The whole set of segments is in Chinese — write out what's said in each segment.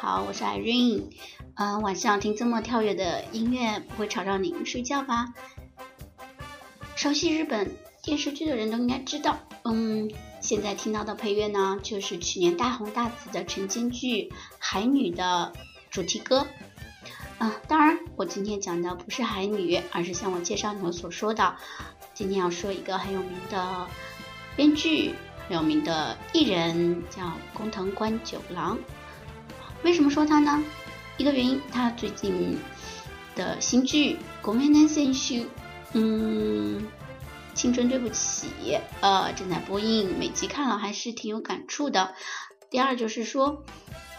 好，我是 Irene。嗯，晚上听这么跳跃的音乐，不会吵到您睡觉吧？熟悉日本电视剧的人都应该知道，嗯，现在听到的配乐呢，就是去年大红大紫的晨间剧《海女》的主题歌。啊，当然，我今天讲的不是海女，而是像我介绍里面所说的，今天要说一个很有名的编剧。有名的艺人叫工藤官九郎，为什么说他呢？一个原因，他最近的新剧《国民男性秀》，嗯，青春对不起，呃，正在播映，每集看了还是挺有感触的。第二就是说。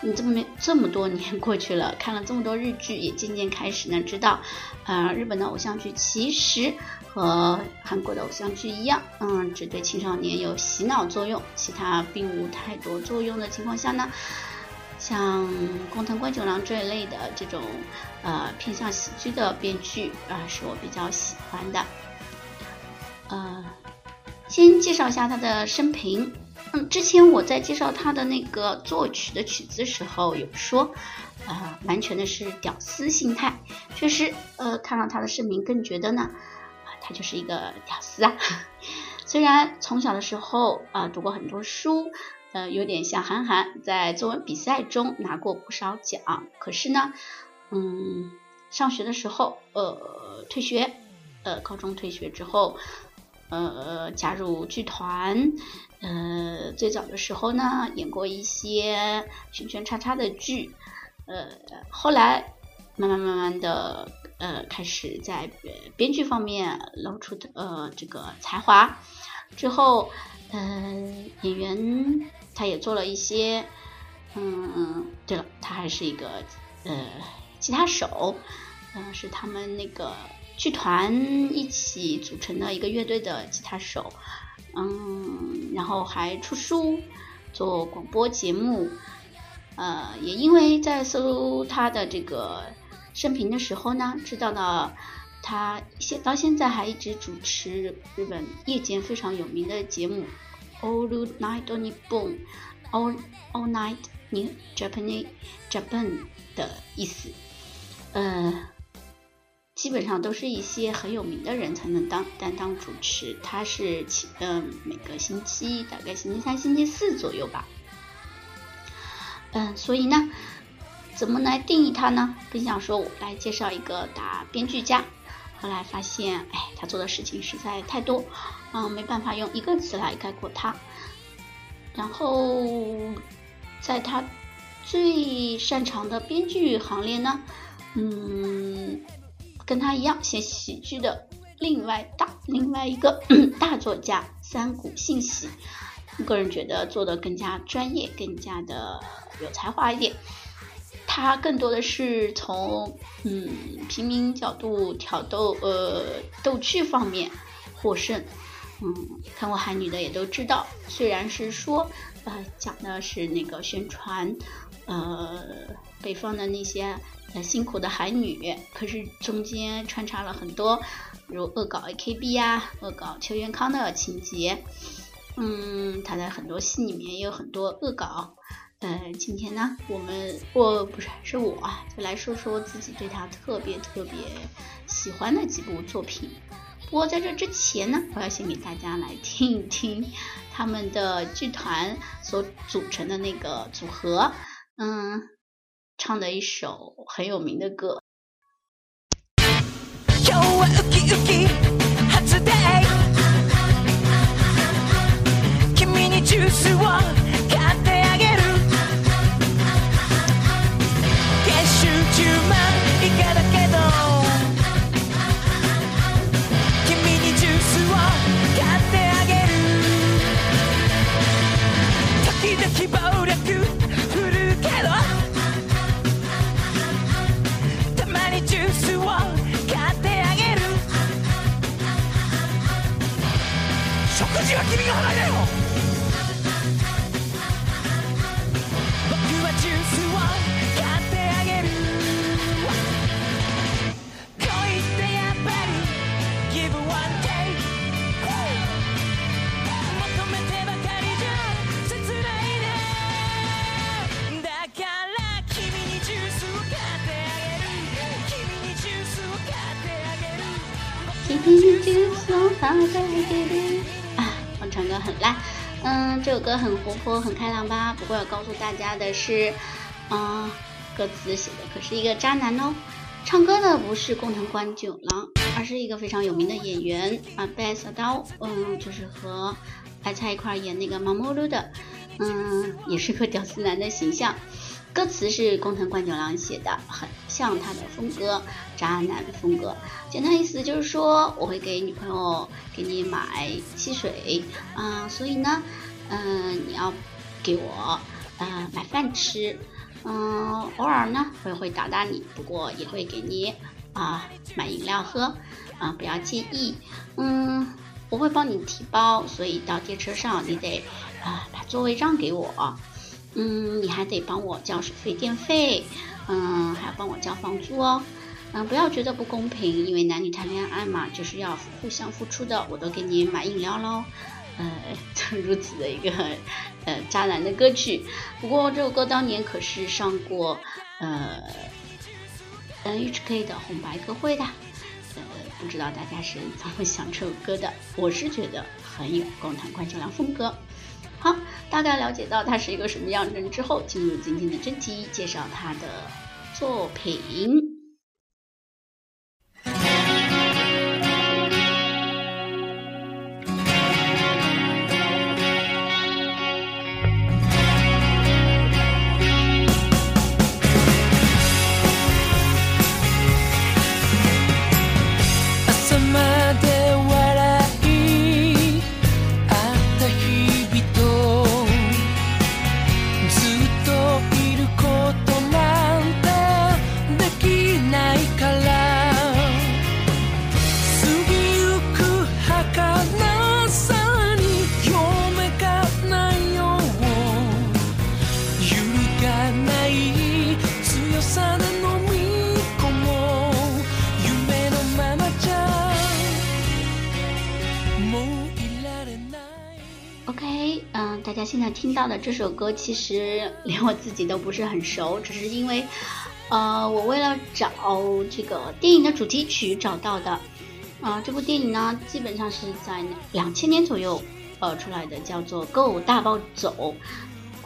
你这么这么多年过去了，看了这么多日剧，也渐渐开始呢知道，呃，日本的偶像剧其实和韩国的偶像剧一样，嗯，只对青少年有洗脑作用，其他并无太多作用的情况下呢，像工藤官九郎这一类的这种呃偏向喜剧的编剧啊，是我比较喜欢的。呃，先介绍一下他的生平。嗯，之前我在介绍他的那个作曲的曲子时候有说，呃，完全的是屌丝心态。确实，呃，看到他的声明更觉得呢，啊，他就是一个屌丝啊。虽然从小的时候啊读过很多书，呃，有点像韩寒，在作文比赛中拿过不少奖，可是呢，嗯，上学的时候，呃，退学，呃，高中退学之后。呃，加入剧团，呃，最早的时候呢，演过一些圈圈叉叉的剧，呃，后来慢慢慢慢的，呃，开始在编剧方面露出的呃这个才华，之后，嗯，演员他也做了一些，嗯，对了，他还是一个呃吉他手，嗯，是他们那个。剧团一起组成的一个乐队的吉他手，嗯，然后还出书，做广播节目，呃，也因为在搜他的这个生平的时候呢，知道了他现到现在还一直主持日本夜间非常有名的节目《All Night Nippon》，All All Night New Japanese Japan 的意思，呃。基本上都是一些很有名的人才能当担当主持，他是嗯每个星期大概星期三、星期四左右吧，嗯，所以呢，怎么来定义他呢？本想说我来介绍一个大编剧家，后来发现，哎，他做的事情实在太多，嗯，没办法用一个词来概括他。然后在他最擅长的编剧行列呢，嗯。跟他一样写喜剧的另外大另外一个 大作家三谷幸喜，个人觉得做的更加专业，更加的有才华一点。他更多的是从嗯平民角度挑逗呃逗趣方面获胜。嗯，看过韩女的也都知道，虽然是说呃讲的是那个宣传呃北方的那些。呃辛苦的韩女，可是中间穿插了很多如恶搞 AKB 呀、恶搞邱元康的情节。嗯，他在很多戏里面也有很多恶搞。呃，今天呢，我们我不是是我，就来说说自己对他特别特别喜欢的几部作品。不过在这之前呢，我要先给大家来听一听他们的剧团所组成的那个组合，嗯，唱的一首很有名的歌。首歌很活泼，很开朗吧？不过要告诉大家的是，啊，歌词写的可是一个渣男哦。唱歌的不是工藤官九郎，而是一个非常有名的演员啊，贝斯刀。嗯，就是和白菜一块演那个毛毛路的，嗯，也是个屌丝男的形象。歌词是工藤官九郎写的，很像他的风格，渣男风格。简单意思就是说，我会给女朋友给你买汽水啊，所以呢，嗯，你要给我呃买饭吃，嗯，偶尔呢会会打打你，不过也会给你啊买饮料喝啊，不要介意。嗯，我会帮你提包，所以到电车上你得啊把座位让给我。嗯，你还得帮我交水费、电费，嗯，还要帮我交房租哦。嗯，不要觉得不公平，因为男女谈恋爱嘛，就是要互相付出的。我都给你买饮料喽，呃，如此的一个呃渣男的歌曲。不过这首歌当年可是上过呃 NHK 的红白歌会的，呃，不知道大家是怎么想这首歌的？我是觉得很有共谈关九良风格。好，大概了解到他是一个什么样的人之后，进入今天的真题，介绍他的作品。现在听到的这首歌，其实连我自己都不是很熟，只是因为，呃，我为了找这个电影的主题曲找到的。啊，这部电影呢，基本上是在两千年左右呃出来的，叫做《Go 大暴走》。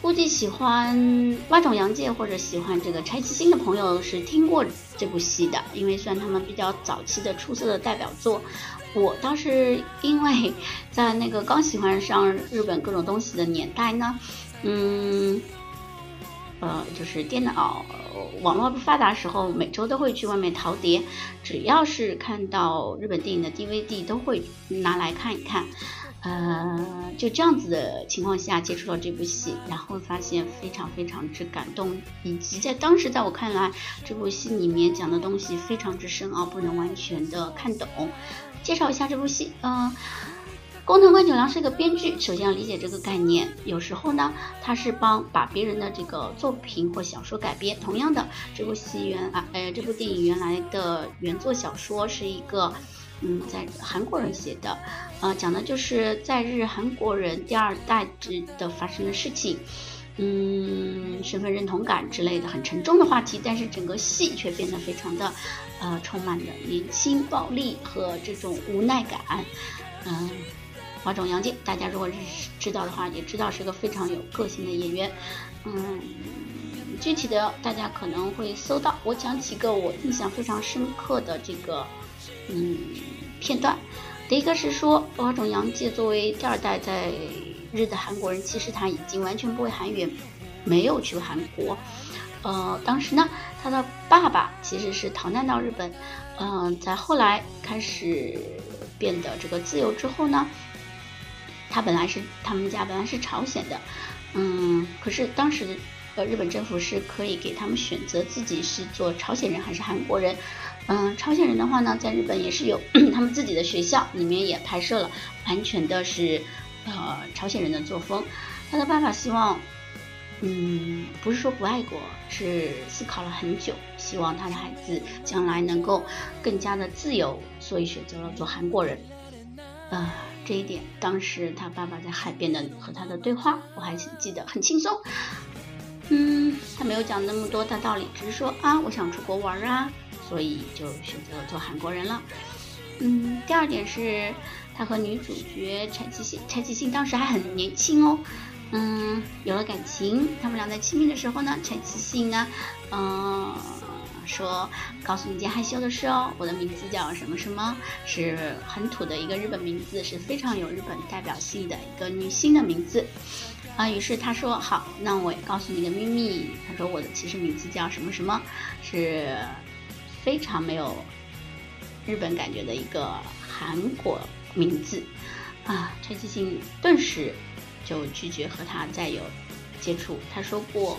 估计喜欢蛙种洋介或者喜欢这个柴崎星的朋友是听过这部戏的，因为算他们比较早期的出色的代表作。我倒是因为 在那个刚喜欢上日本各种东西的年代呢，嗯，呃，就是电脑网络不发达时候，每周都会去外面淘碟，只要是看到日本电影的 DVD 都会拿来看一看。呃，就这样子的情况下接触了这部戏，然后发现非常非常之感动，以及在当时在我看来，这部戏里面讲的东西非常之深奥，不能完全的看懂。介绍一下这部戏，嗯，工藤官九郎是个编剧，首先要理解这个概念。有时候呢，他是帮把别人的这个作品或小说改编。同样的，这部戏原啊，呃，这部电影原来的原作小说是一个。嗯，在韩国人写的，呃，讲的就是在日韩国人第二代之的发生的事情，嗯，身份认同感之类的很沉重的话题，但是整个戏却变得非常的，呃，充满了年轻暴力和这种无奈感。嗯，华种洋介，大家如果是知道的话，也知道是个非常有个性的演员。嗯，具体的大家可能会搜到，我讲几个我印象非常深刻的这个。嗯，片段，第一个是说，花种洋介作为第二代在日的韩国人，其实他已经完全不会韩语，没有去过韩国。呃，当时呢，他的爸爸其实是逃难到日本，嗯，在后来开始变得这个自由之后呢，他本来是他们家本来是朝鲜的，嗯，可是当时呃日本政府是可以给他们选择自己是做朝鲜人还是韩国人。嗯，朝鲜人的话呢，在日本也是有 他们自己的学校，里面也拍摄了，完全的是呃朝鲜人的作风。他的爸爸希望，嗯，不是说不爱国，是思考了很久，希望他的孩子将来能够更加的自由，所以选择了做韩国人。呃，这一点当时他爸爸在海边的和他的对话，我还记得很轻松。嗯，他没有讲那么多大道理，只是说啊，我想出国玩啊。所以就选择做韩国人了。嗯，第二点是他和女主角柴崎幸，柴崎幸当时还很年轻哦。嗯，有了感情，他们俩在亲密的时候呢，柴崎幸呢，嗯，说告诉你件害羞的事哦，我的名字叫什么什么，是很土的一个日本名字，是非常有日本代表性的一个女性的名字。啊，于是他说好，那我也告诉你个秘密，他说我的其实名字叫什么什么，是非常没有日本感觉的一个韩国名字。啊，柴崎幸顿时。就拒绝和他再有接触。他说过，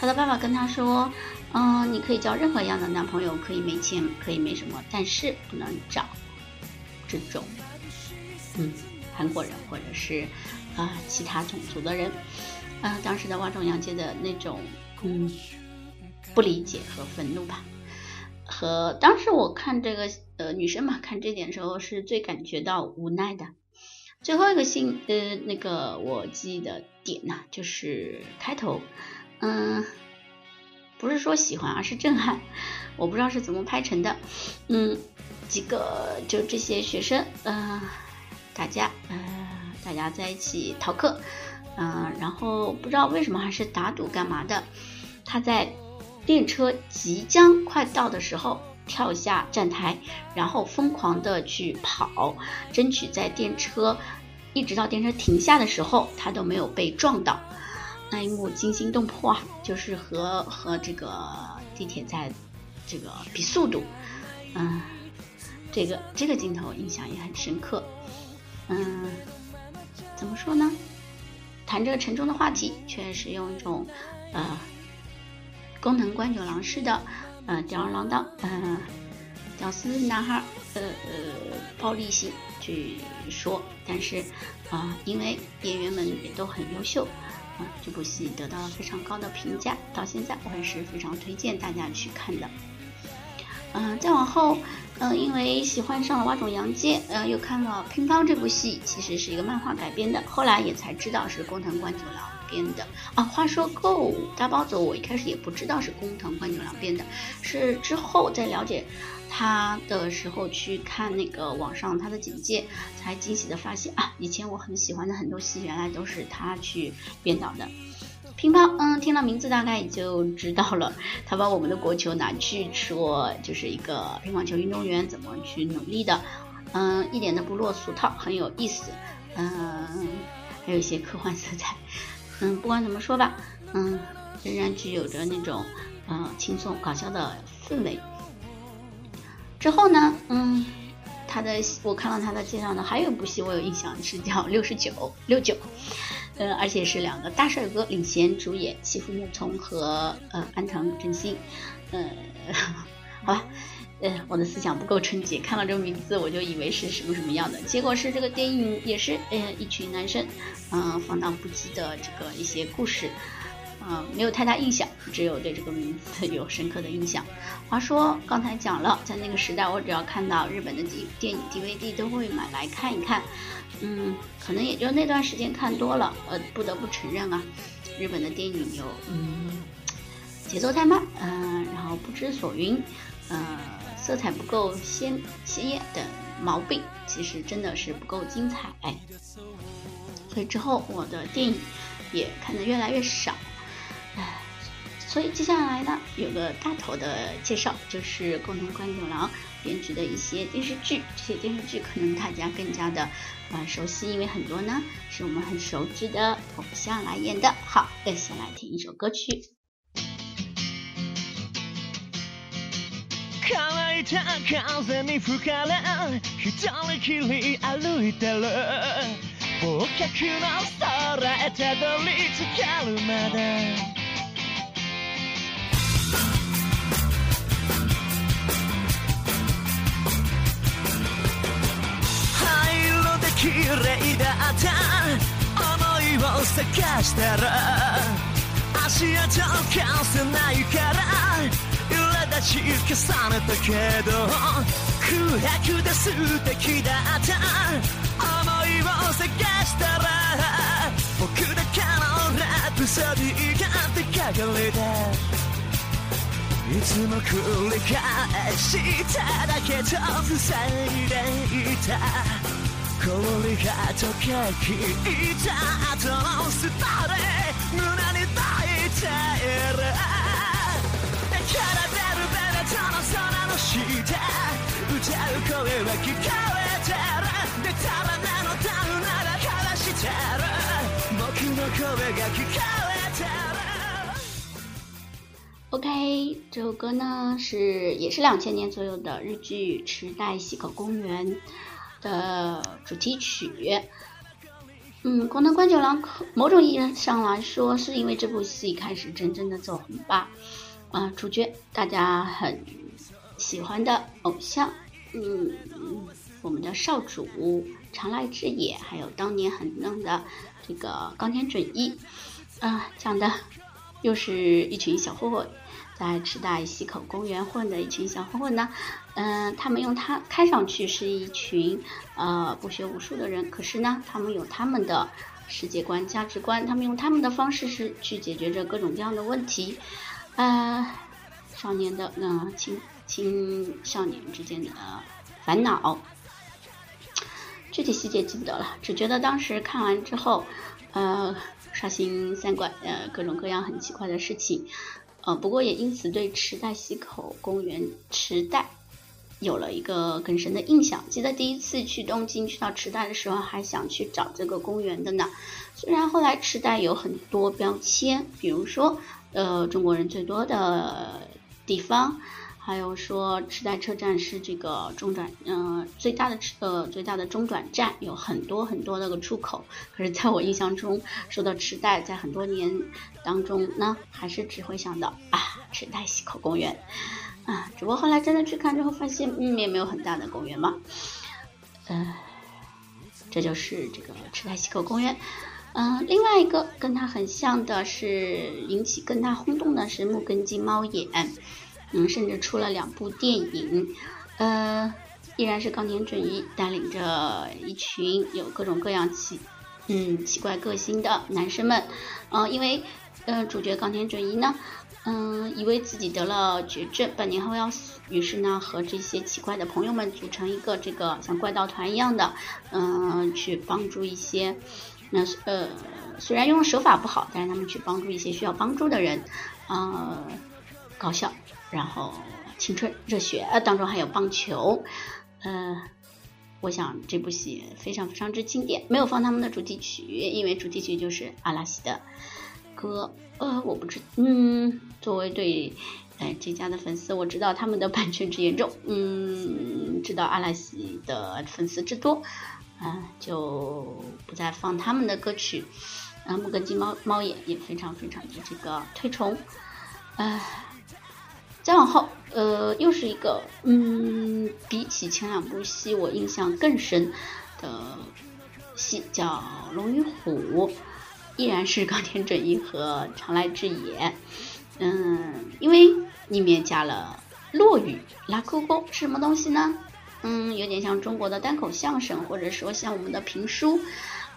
他的爸爸跟他说：“嗯，你可以交任何样的男朋友，可以没钱，可以没什么，但是不能找这种，嗯，韩国人或者是啊其他种族的人。”啊，当时的万众洋街的那种嗯不理解和愤怒吧，和当时我看这个呃女生嘛，看这点时候是最感觉到无奈的。最后一个信呃那个我记的点呢，就是开头，嗯，不是说喜欢，而是震撼。我不知道是怎么拍成的，嗯，几个就这些学生，嗯，大家，呃，大家在一起逃课，嗯，然后不知道为什么还是打赌干嘛的，他在电车即将快到的时候。跳下站台，然后疯狂的去跑，争取在电车一直到电车停下的时候，他都没有被撞到。那一幕惊心动魄啊，就是和和这个地铁在这个比速度，嗯，这个这个镜头印象也很深刻。嗯，怎么说呢？谈这个沉重的话题，却是用一种呃功能关九郎式的。嗯，吊儿郎当，嗯，屌丝男孩，呃呃，暴力性去说，但是啊，因为演员们也都很优秀，啊，这部戏得到了非常高的评价，到现在我还是非常推荐大家去看的。嗯，再往后，嗯，因为喜欢上了蛙种洋介，嗯，又看了乒乓这部戏，其实是一个漫画改编的，后来也才知道是工藤官九郎编的啊。话说够大包子，我一开始也不知道是工藤官九郎编的，是之后在了解他的时候去看那个网上他的简介，才惊喜的发现啊，以前我很喜欢的很多戏原来都是他去编导的。乒乓，嗯，听到名字大概就知道了。他把我们的国球拿去说，就是一个乒乓球运动员怎么去努力的，嗯，一点都不落俗套，很有意思，嗯，还有一些科幻色彩，嗯，不管怎么说吧，嗯，仍然具有着那种，嗯，轻松搞笑的氛围。之后呢，嗯，他的我看到他的介绍呢，还有一部戏我有印象是叫六十九六九。呃，而且是两个大帅哥领衔主演，西夫木聪和呃安藤真心。呃，好吧，嗯，我的思想不够纯洁，看到这个名字我就以为是什么什么样的，结果是这个电影也是呃一群男生，嗯，放荡不羁的这个一些故事，嗯，没有太大印象，只有对这个名字有深刻的印象。话说刚才讲了，在那个时代，我只要看到日本的电电影 DVD 都会买来看一看。嗯，可能也就那段时间看多了，呃，不得不承认啊，日本的电影有嗯节奏太慢，嗯，然后不知所云，呃，色彩不够鲜鲜艳等毛病，其实真的是不够精彩。所以之后我的电影也看得越来越少，唉，所以接下来呢，有个大头的介绍，就是共同关九郎。编剧的一些电视剧，这些电视剧可能大家更加的呃熟悉，因为很多呢是我们很熟知的偶像来演的。好，那先来听一首歌曲。た風に吹かれ一人きり歩いてる忘却の空へたどり着けるまで綺麗だった思いを探してる足跡を消せないから苛立ち重ねたけど空白で素敵だった思いを探したら僕だけのラプソディが出かかりだいつも繰り返しただけと塞いでいた。氷が溶けきった後のスターで胸に抱いている。から 出るベネトの空の下歌う声は聞こえてるでたらめのダウナが話してる僕の声が聞こえてる OK，这首歌呢是也是两千年左右的日剧《池袋西口公园》的主题曲。嗯，宫藤官九郎某种意义上来说，是因为这部戏开始真正的走红吧。 啊，主角大家很喜欢的偶像，嗯，我们的少主长濑智也，还有当年很嫩的这个冈田准一，啊，讲的又是一群小混混。在池袋西口公园混的一群小混混呢，嗯，他们用他看上去是一群呃不学无术的人，可是呢，他们有他们的世界观、价值观，他们用他们的方式是去解决着各种各样的问题，呃，少年的嗯青青少年之间的烦恼，具体细节记不得了，只觉得当时看完之后，呃，刷新三观，呃，各种各样很奇怪的事情。呃，不过也因此对池袋西口公园池袋有了一个更深的印象。记得第一次去东京去到池袋的时候，还想去找这个公园的呢。虽然后来池袋有很多标签，比如说呃中国人最多的地方。还有说，池袋车站是这个中转，嗯，最大的呃最大的中转站，有很多很多那个出口。可是，在我印象中，说到池袋，在很多年当中呢，还是只会想到啊，池袋西口公园啊。只不过后来真的去看之后，发现嗯，也没有很大的公园嘛。呃，这就是这个池袋西口公园。嗯，另外一个跟它很像的是，引起更大轰动的是木根金猫眼。嗯，甚至出了两部电影，呃，依然是冈田准一带领着一群有各种各样奇，嗯，奇怪个性的男生们，呃，因为，呃，主角冈田准一呢，嗯，以为自己得了绝症，半年后要死，于是呢，和这些奇怪的朋友们组成一个这个像怪盗团一样的，嗯，去帮助一些，那呃，虽然用手法不好，但是他们去帮助一些需要帮助的人，啊，搞笑。然后青春热血呃当中还有棒球，呃，我想这部戏非常非常之经典，没有放他们的主题曲，因为主题曲就是阿拉西的歌，呃，我不知，嗯，作为对哎这家的粉丝，我知道他们的版权之严重，嗯，知道阿拉西的粉丝之多，啊，就不再放他们的歌曲，然后木根金猫猫眼也非常非常的这个推崇，啊。再往后，呃，又是一个，嗯，比起前两部戏我印象更深的戏，叫《龙与虎》，依然是冈田准一和长濑智也，嗯，因为里面加了落语，拉勾勾是什么东西呢？嗯，有点像中国的单口相声，或者说像我们的评书，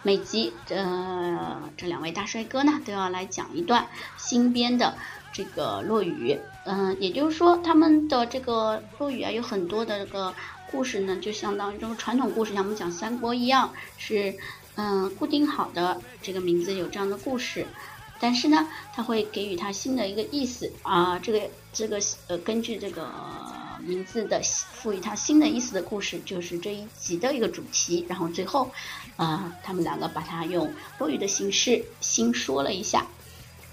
每集，呃，这两位大帅哥呢都要来讲一段新编的。这个落雨，嗯，也就是说，他们的这个落雨啊，有很多的这个故事呢，就相当于这个传统故事，像我们讲三国一样，是嗯固定好的这个名字有这样的故事，但是呢，他会给予它新的一个意思啊，这个这个呃根据这个名字的赋予它新的意思的故事，就是这一集的一个主题，然后最后啊，他们两个把它用多余的形式新说了一下，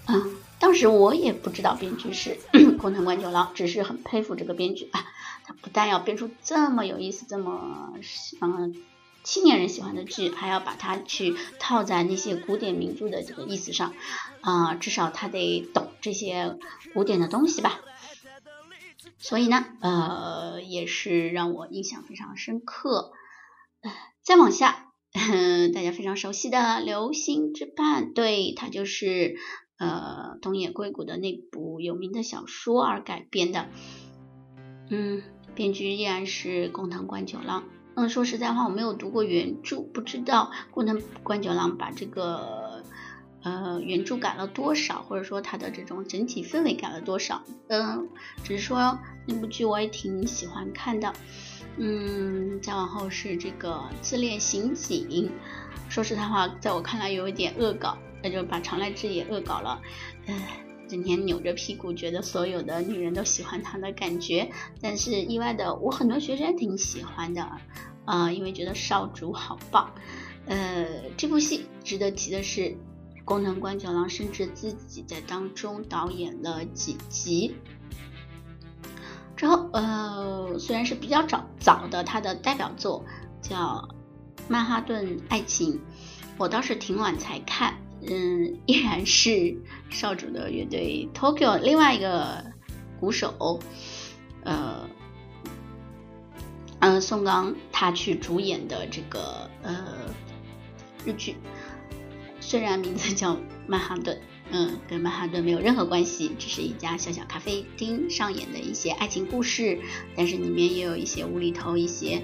啊。当时我也不知道编剧是 工藤官九郎，只是很佩服这个编剧啊，他不但要编出这么有意思、这么嗯青年人喜欢的剧，还要把它去套在那些古典名著的这个意思上啊，至少他得懂这些古典的东西吧。所以呢，呃，也是让我印象非常深刻。再往下，大家非常熟悉的《流星之绊》，对，它就是。呃，东野圭吾的那部有名的小说而改编的，嗯，编剧依然是宫藤官九郎。嗯，说实在话，我没有读过原著，不知道宫藤官九郎把这个呃原著改了多少，或者说它的这种整体氛围改了多少。嗯，只是说那部剧我也挺喜欢看的。嗯，再往后是这个自恋刑警，说实在话，在我看来有一点恶搞，那就把常濑智也恶搞了。嗯，整天扭着屁股，觉得所有的女人都喜欢他的感觉。但是意外的，我很多学生挺喜欢的，啊，因为觉得少主好棒。呃，这部戏值得提的是，工藤官九郎甚至自己在当中导演了几集。之后，呃，虽然是比较早早的，他的代表作叫《曼哈顿爱情》，我倒是挺晚才看，嗯，依然是少主的乐队 Tokyo 另外一个鼓手，呃，嗯，宋刚他去主演的这个呃日剧，虽然名字叫曼哈顿。嗯，跟曼哈顿没有任何关系，只是一家小小咖啡厅上演的一些爱情故事，但是里面也有一些无厘头、一些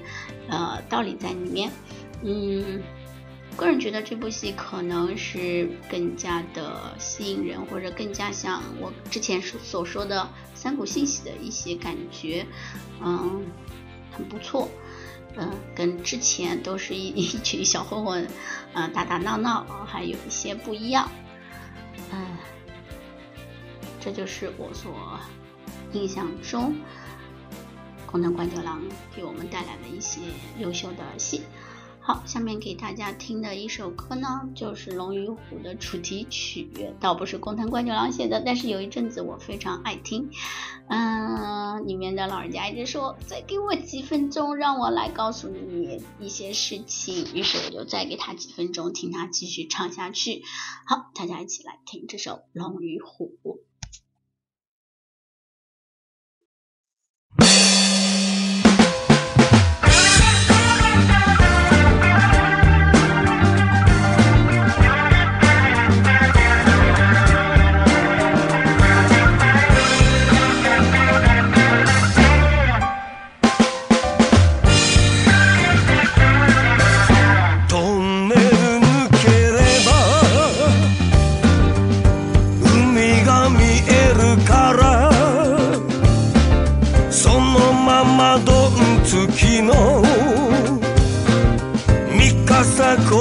呃道理在里面。嗯，个人觉得这部戏可能是更加的吸引人，或者更加像我之前所说的三股信息的一些感觉，嗯，很不错。嗯，跟之前都是一 一群小混混，嗯，打打闹闹，还有一些不一样。嗯，这就是我所印象中宫藤官九郎给我们带来的一些优秀的戏。好，下面给大家听的一首歌呢，就是《龙与虎》的主题曲，倒不是宫藤官九郎写的，但是有一阵子我非常爱听。嗯，里面的老人家一直说再给我几分钟，让我来告诉你一些事情，于是我就再给他几分钟，听他继续唱下去。好，大家一起来听这首《龙与虎》。の。三笠公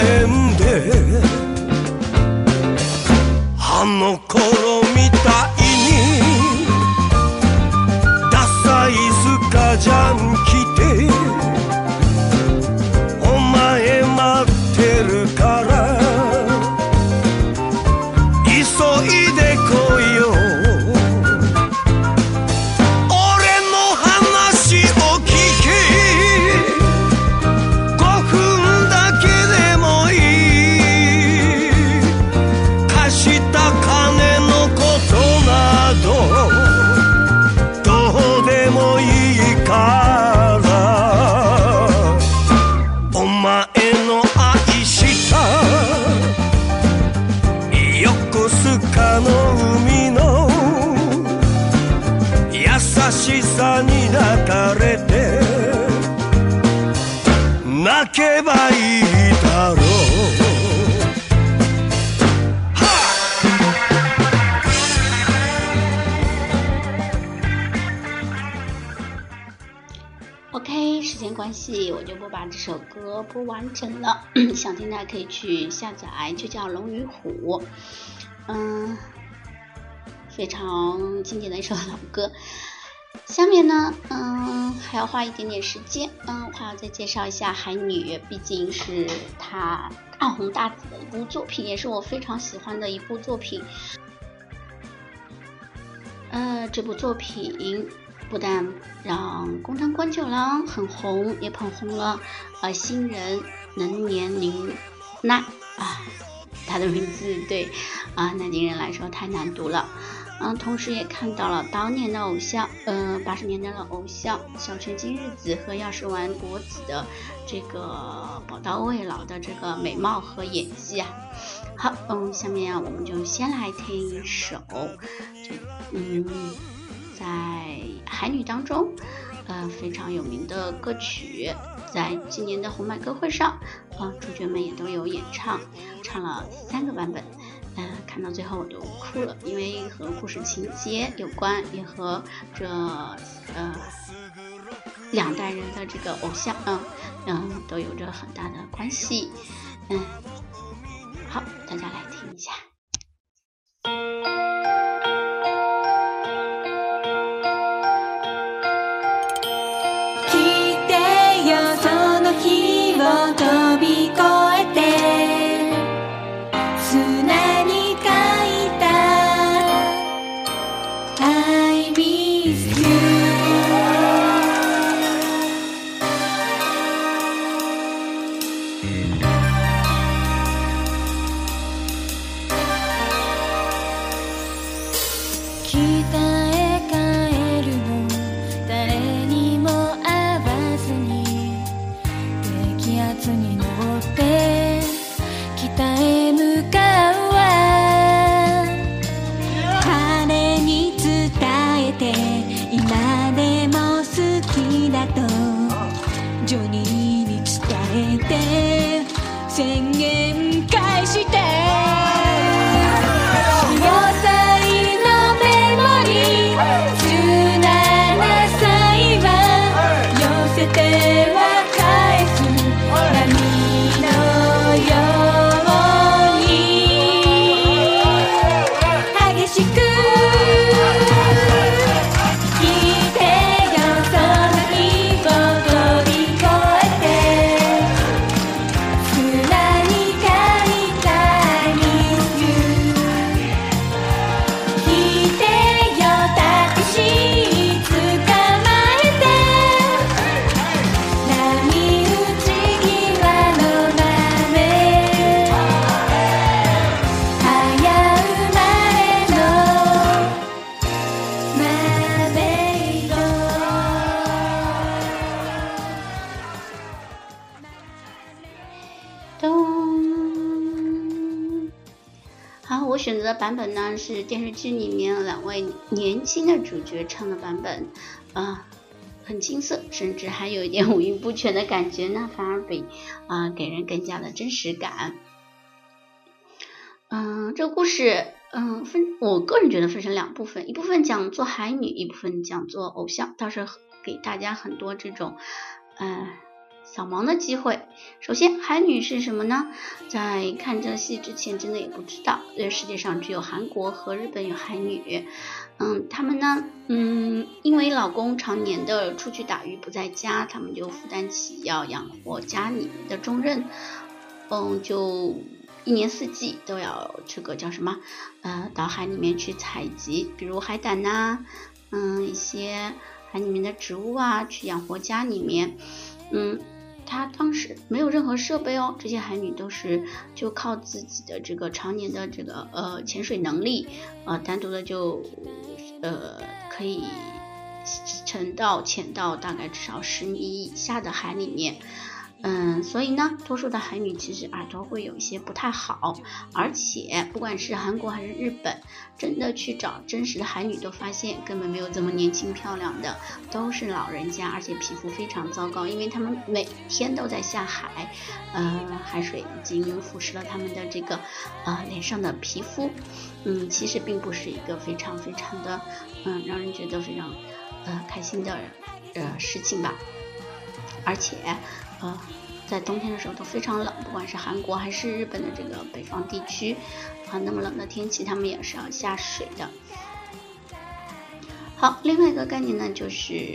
園であの頃みたいにダサいスカジャン着て系，我就不把这首歌播完整了。想听的可以去下载，就叫《龙与虎》。嗯，非常经典的一首老歌。下面呢，嗯，还要花一点点时间，嗯，还要再介绍一下《海女》，毕竟是她大红大紫的一部作品，也是我非常喜欢的一部作品。呃，这部作品。不但让宫藤官九郎很红，也捧红了呃新人能年龄奈啊，他的名字对啊南京人来说太难读了，嗯，同时也看到了当年的偶像，呃，八十年代的偶像小泉今日子和药师丸博子的这个宝刀未老的这个美貌和演技啊。好，嗯，下面啊我们就先来听一首，这嗯。在海女当中，呃，非常有名的歌曲，在今年的红白歌会上，啊，主角们也都有演唱，唱了三个版本。嗯，看到最后我都哭了，因为和故事情节有关，也和这呃两代人的这个偶像，嗯嗯，都有着很大的关系。嗯，好，大家来听一下。是电视剧里面两位年轻的主角唱的版本，啊，很青涩，甚至还有一点五音不全的感觉呢，反而比啊给人更加的真实感。嗯，这个故事，嗯，分我个人觉得分成两部分，一部分讲做海女，一部分讲做偶像，倒是给大家很多这种，嗯。扫盲的机会。首先，海女是什么呢？在看这戏之前，真的也不知道，这世界上只有韩国和日本有海女。嗯，他们呢，嗯，因为老公常年的出去打鱼不在家，他们就负担起要养活家里的重任。嗯，就一年四季都要这个叫什么？呃，到海里面去采集，比如海胆呐，嗯，一些海里面的植物啊，去养活家里面。嗯。她当时没有任何设备哦，这些海女都是就靠自己的这个常年的这个呃潜水能力，呃单独的就呃可以沉到潜到大概至少十米以下的海里面。嗯，所以呢，多数的海女其实耳朵会有一些不太好，而且不管是韩国还是日本，真的去找真实的海女，都发现根本没有这么年轻漂亮的，都是老人家，而且皮肤非常糟糕，因为他们每天都在下海，呃，海水已经腐蚀了他们的这个呃脸上的皮肤，嗯，其实并不是一个非常非常的嗯让人觉得非常呃开心的呃事情吧，而且。呃，在冬天的时候都非常冷，不管是韩国还是日本的这个北方地区，啊，那么冷的天气，他们也是要下水的。好，另外一个概念呢，就是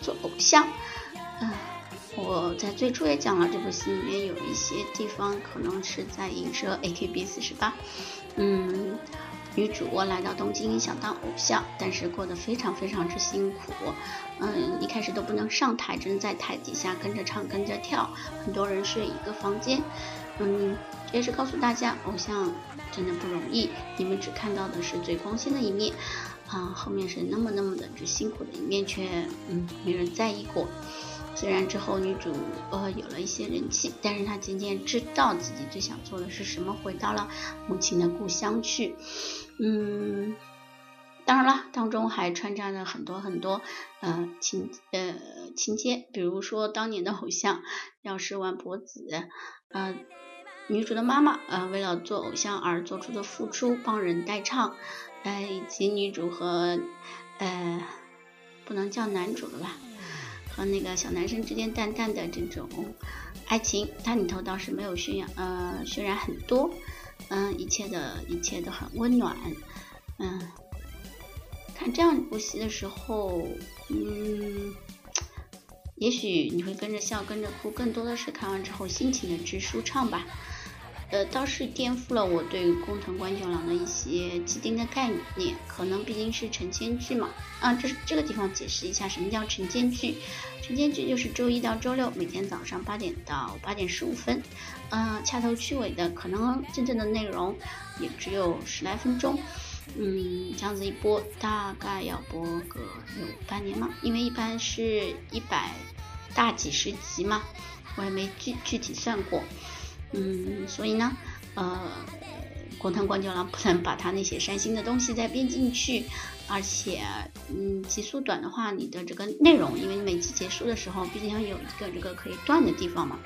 做偶像。嗯，我在最初也讲了，这部戏里面有一些地方可能是在影射 AKB 四十八。嗯。女主来到东京想当偶像，但是过得非常非常之辛苦。嗯，一开始都不能上台，只能在台底下跟着唱跟着跳，很多人睡一个房间。嗯，这也是告诉大家，偶像真的不容易。你们只看到的是最光鲜的一面，啊，后面是那么那么的之辛苦的一面，却嗯没人在意过。虽然之后女主呃有了一些人气，但是她渐渐知道自己最想做的是什么，回到了母亲的故乡去。嗯，当然了，当中还穿插着很多很多呃情呃情节，比如说当年的偶像药师丸博子，呃女主的妈妈呃为了做偶像而做出的付出，帮人代唱，呃以及女主和呃不能叫男主了吧，和那个小男生之间淡淡的这种爱情，它里头倒是没有渲染呃渲染很多，嗯一切的一切都很温暖，嗯。看这样一部戏的时候，嗯，也许你会跟着笑，跟着哭，更多的是看完之后心情的之舒畅吧。呃，倒是颠覆了我对工藤官九郎的一些既定的概念，可能毕竟是晨间剧嘛。啊，这是这个地方解释一下什么叫晨间剧。晨间剧就是周一到周六每天早上八点到八点十五分，嗯，掐头去尾的，可能真正的内容也只有十来分钟。嗯，这样子一播大概要播个有半年嘛，因为一般是一百大几十集嘛，我也没具具体算过。嗯，所以呢，呃，工藤官九郎不能把他那些伤心的东西再编进去，而且，嗯，集数短的话，你的这个内容，因为每集结束的时候，毕竟要有一个这个可以断的地方嘛，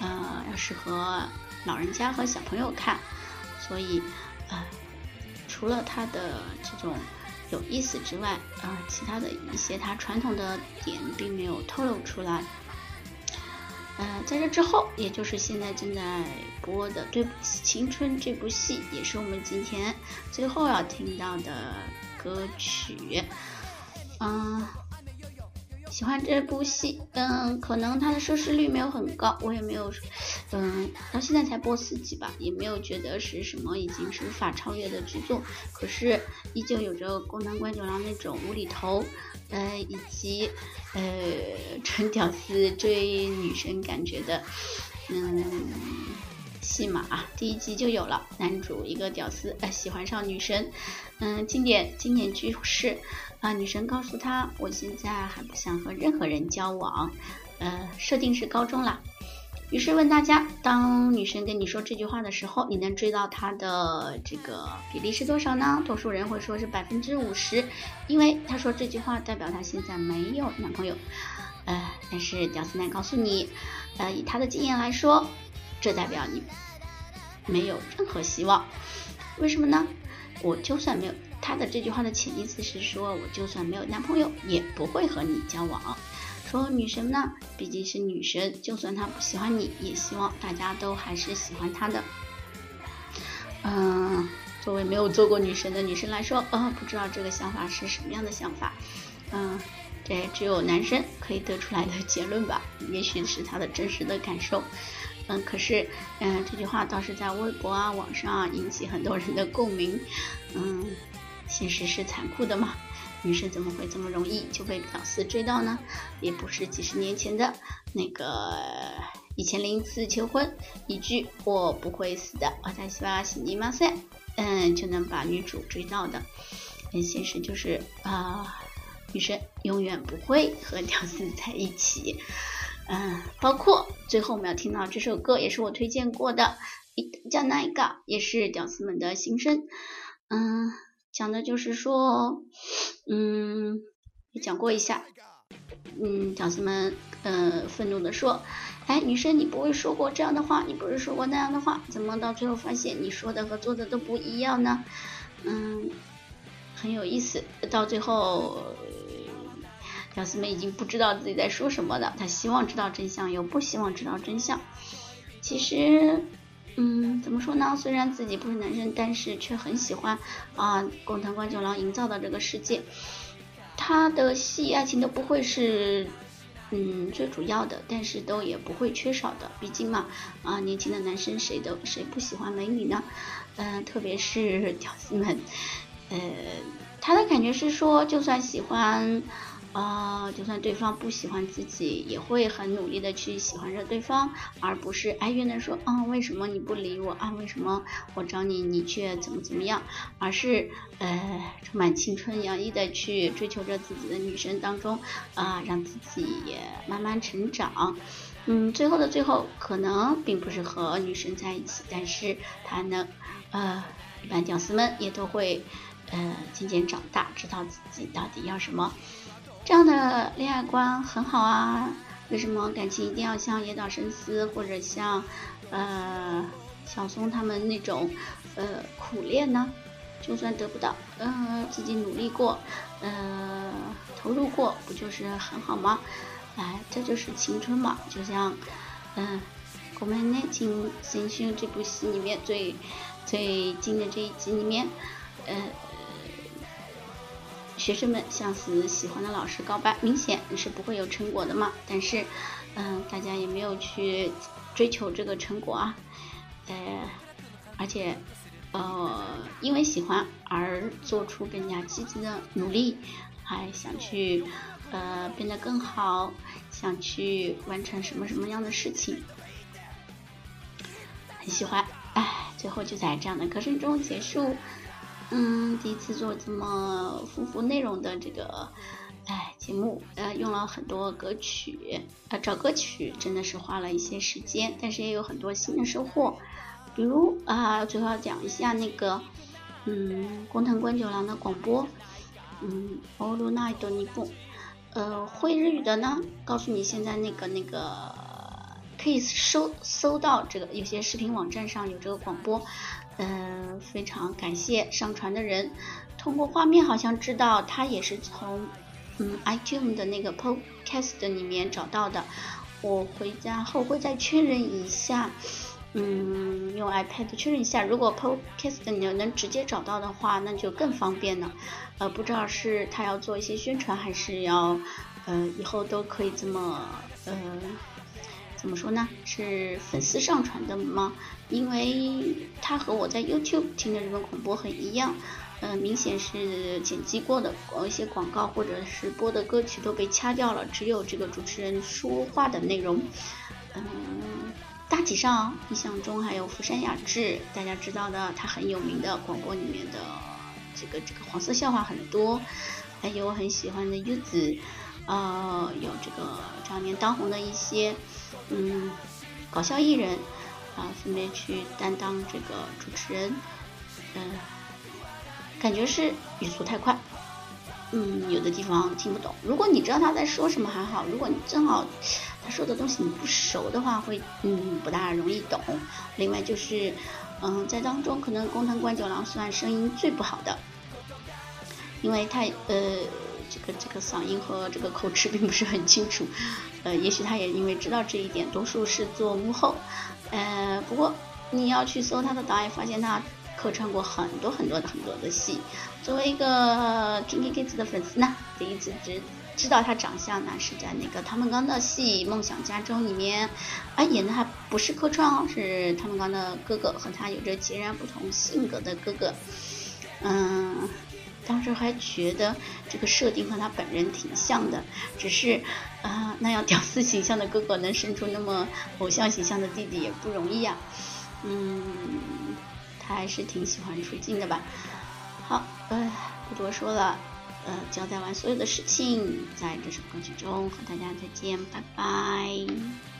呃，要适合老人家和小朋友看，所以，呃。除了它的这种有意思之外，啊，其他的一些它传统的点并没有透露出来。呃，在这之后，也就是现在正在播的《对不起青春》这部戏，也是我们今天最后要听到的歌曲，嗯。喜欢这部戏，嗯，可能它的收视率没有很高，我也没有，嗯，到现在才播四集吧，也没有觉得是什么已经是无法超越的剧作，可是依旧有着宫南关九郎那种无厘头，呃，以及呃纯屌丝追女生感觉的，嗯，戏码啊，第一集就有了，男主一个屌丝，呃，喜欢上女神，嗯，经典经典句式。啊！女神告诉他，我现在还不想和任何人交往。呃，设定是高中啦。于是问大家，当女生跟你说这句话的时候，你能追到她的这个比例是多少呢？多数人会说是百分之五十，因为她说这句话代表她现在没有男朋友。呃，但是屌丝男告诉你，呃，以他的经验来说，这代表你没有任何希望。为什么呢？我就算没有。他的这句话的潜意思是说，我就算没有男朋友，也不会和你交往。说女神呢，毕竟是女神，就算她不喜欢你，也希望大家都还是喜欢她的。嗯，作为没有做过女神的女生来说，呃，不知道这个想法是什么样的想法。嗯，这只有男生可以得出来的结论吧，也许是他的真实的感受。嗯，可是，嗯，这句话倒是在微博啊、网上啊引起很多人的共鸣。嗯。现实是残酷的嘛，女生怎么会这么容易就被屌丝追到呢？也不是几十年前的那个一千零一次求婚，一句我不会死的，我在西巴西尼马赛，嗯，就能把女主追到的。很现实就是啊，女生永远不会和屌丝在一起。嗯，包括最后我们要听到这首歌，也是我推荐过的，叫那一个，也是屌丝们的心声。嗯。讲的就是说，嗯，讲过一下，嗯，屌丝们，呃，愤怒的说，哎，女生你不会说过这样的话，你不是说过那样的话，怎么到最后发现你说的和做的都不一样呢？嗯，很有意思，到最后，屌丝们已经不知道自己在说什么了，他希望知道真相，又不希望知道真相，其实。嗯，怎么说呢？虽然自己不是男生，但是却很喜欢啊，工藤官九郎营造的这个世界。他的戏爱情都不会是嗯最主要的，但是都也不会缺少的。毕竟嘛，啊，年轻的男生谁都谁不喜欢美女呢？嗯，特别是 屌丝们。呃，他的感觉是说，就算喜欢。啊，就算对方不喜欢自己，也会很努力的去喜欢着对方，而不是哀怨的说啊，为什么你不理我啊？为什么我找你，你却怎么怎么样？而是呃，充满青春洋溢的去追求着自己的女生当中啊，让自己也慢慢成长。嗯，最后的最后，可能并不是和女生在一起，但是他呢，呃，一般屌丝们也都会。呃渐渐长大，知道自己到底要什么。这样的恋爱观很好啊。为什么感情一定要像野岛伸司或者像呃小松他们那种呃苦恋呢？就算得不到，呃自己努力过，呃投入过，不就是很好吗？哎，这就是青春嘛，就像嗯。我们呢，请新训这部戏里面最最近的这一集里面，呃，学生们向死喜欢的老师告白，明显是不会有成果的嘛。但是，嗯，大家也没有去追求这个成果啊，呃，而且，呃，因为喜欢而做出更加积极的努力，还想去呃变得更好，想去完成什么什么样的事情。很喜欢，哎，最后就在这样的歌声中结束。嗯，第一次做这么丰富内容的这个，哎，节目，呃，用了很多歌曲，呃，找歌曲真的是花了一些时间，但是也有很多新的收获。比如啊，最后要讲一下那个，嗯，工藤官九郎的广播，嗯，欧鲁奈多尼布，呃，会日语的呢，告诉你现在那个那个。可以搜搜到这个有些视频网站上有这个广播，呃，非常感谢上传的人。通过画面好像知道他也是从嗯 iTunes 的那个 Podcast 里面找到的。我回家后会再确认一下，嗯，用 iPad 确认一下，如果 Podcast 你能直接找到的话，那就更方便了。呃，不知道是他要做一些宣传，还是要呃以后都可以这么呃。怎么说呢？是粉丝上传的吗？因为它和我在 YouTube 听的日本广播很一样，嗯，明显是剪辑过的，一些广告或者是播的歌曲都被掐掉了，只有这个主持人说话的内容。嗯，大体上印象中还有福山雅治，大家知道的，他很有名的广播里面的这个这个黄色笑话很多，还有我很喜欢的优子，呃，有这个这两年当红的一些。嗯，搞笑艺人啊，分别去担当这个主持人，嗯，感觉是语速太快，嗯，有的地方听不懂。如果你知道他在说什么还好，如果你正好他说的东西你不熟的话，会嗯不大容易懂。另外就是，嗯，在当中可能工藤官九郎算声音最不好的，因为他呃。这个这个嗓音和这个口齿并不是很清楚，呃，也许他也因为知道这一点，多数是做幕后，呃，不过你要去搜他的导演，发现他客串过很多很多的很多的戏。作为一个 Kinky Kids 的粉丝呢，第一次知知道他长相呢，是在那个他们刚的戏《梦想家中》里面，啊，演的还不是客串哦，是他们刚的哥哥，和他有着截然不同性格的哥哥，嗯。当时还觉得这个设定和他本人挺像的，只是啊，那样屌丝形象的哥哥能生出那么偶像形象的弟弟也不容易啊。嗯，他还是挺喜欢出镜的吧。好，呃，不多说了，呃，交代完所有的事情，在这首歌曲中和大家再见，拜拜。